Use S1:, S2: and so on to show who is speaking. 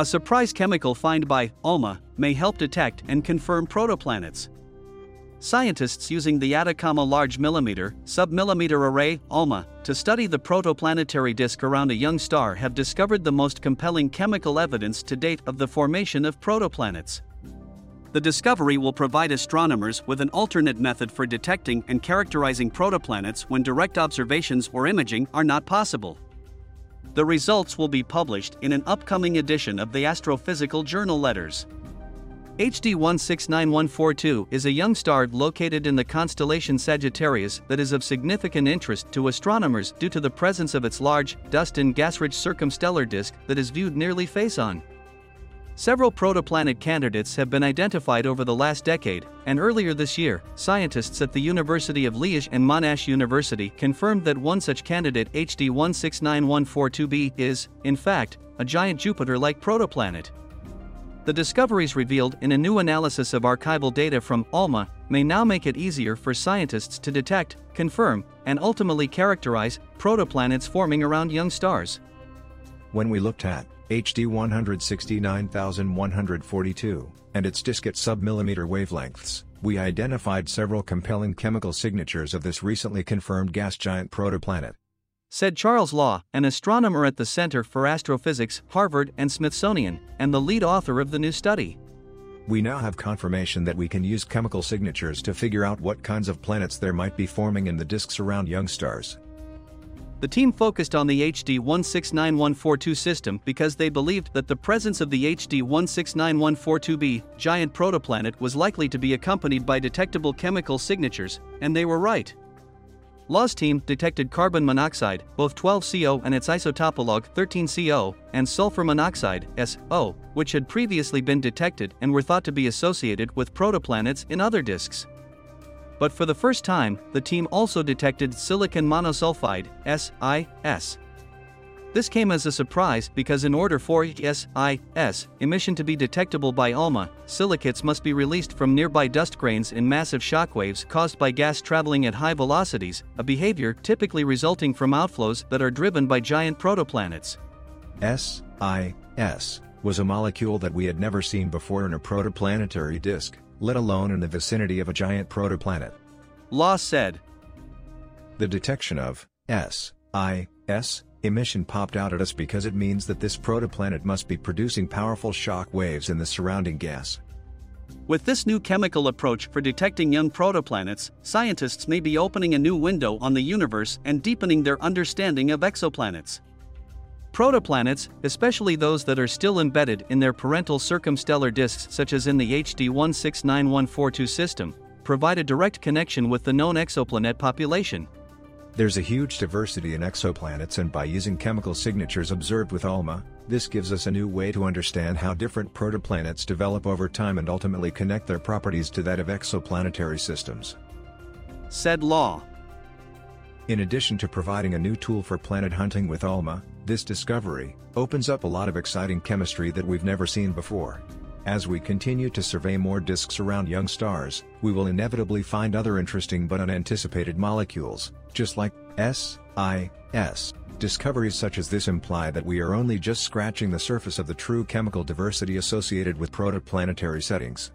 S1: A surprise chemical find by ALMA may help detect and confirm protoplanets. Scientists using the Atacama Large Millimeter, Submillimeter Array, ALMA, to study the protoplanetary disk around a young star have discovered the most compelling chemical evidence to date of the formation of protoplanets. The discovery will provide astronomers with an alternate method for detecting and characterizing protoplanets when direct observations or imaging are not possible. The results will be published in an upcoming edition of the Astrophysical Journal Letters. HD 169142 is a young star located in the constellation Sagittarius that is of significant interest to astronomers due to the presence of its large, dust and gas rich circumstellar disk that is viewed nearly face on. Several protoplanet candidates have been identified over the last decade, and earlier this year, scientists at the University of Liège and Monash University confirmed that one such candidate, HD 169142b, is, in fact, a giant Jupiter like protoplanet. The discoveries revealed in a new analysis of archival data from ALMA may now make it easier for scientists to detect, confirm, and ultimately characterize protoplanets forming around young stars.
S2: When we looked at HD 169142 and its disk at submillimeter wavelengths, we identified several compelling chemical signatures of this recently confirmed gas giant protoplanet
S1: said Charles Law, an astronomer at the Center for Astrophysics, Harvard and Smithsonian, and the lead author of the new study.
S2: We now have confirmation that we can use chemical signatures to figure out what kinds of planets there might be forming in the disks around young stars.
S1: The team focused on the HD 169142 system because they believed that the presence of the HD 169142b giant protoplanet was likely to be accompanied by detectable chemical signatures, and they were right. Law's team detected carbon monoxide, both 12CO and its isotopolog 13CO, and sulfur monoxide, SO, which had previously been detected and were thought to be associated with protoplanets in other disks. But for the first time, the team also detected silicon monosulfide, SIS, this came as a surprise because in order for SIS emission to be detectable by ALMA, silicates must be released from nearby dust grains in massive shockwaves caused by gas traveling at high velocities, a behavior typically resulting from outflows that are driven by giant protoplanets.
S2: SIS was a molecule that we had never seen before in a protoplanetary disk, let alone in the vicinity of a giant protoplanet.
S1: Law said.
S2: The detection of SIS emission popped out at us because it means that this protoplanet must be producing powerful shock waves in the surrounding gas.
S1: With this new chemical approach for detecting young protoplanets, scientists may be opening a new window on the universe and deepening their understanding of exoplanets. Protoplanets, especially those that are still embedded in their parental circumstellar disks, such as in the HD 169142 system, provide a direct connection with the known exoplanet population.
S2: There's a huge diversity in exoplanets and by using chemical signatures observed with ALMA, this gives us a new way to understand how different protoplanets develop over time and ultimately connect their properties to that of exoplanetary systems.
S1: Said Law.
S2: In addition to providing a new tool for planet hunting with ALMA, this discovery opens up a lot of exciting chemistry that we've never seen before. As we continue to survey more disks around young stars, we will inevitably find other interesting but unanticipated molecules, just like SIS. Discoveries such as this imply that we are only just scratching the surface of the true chemical diversity associated with protoplanetary settings.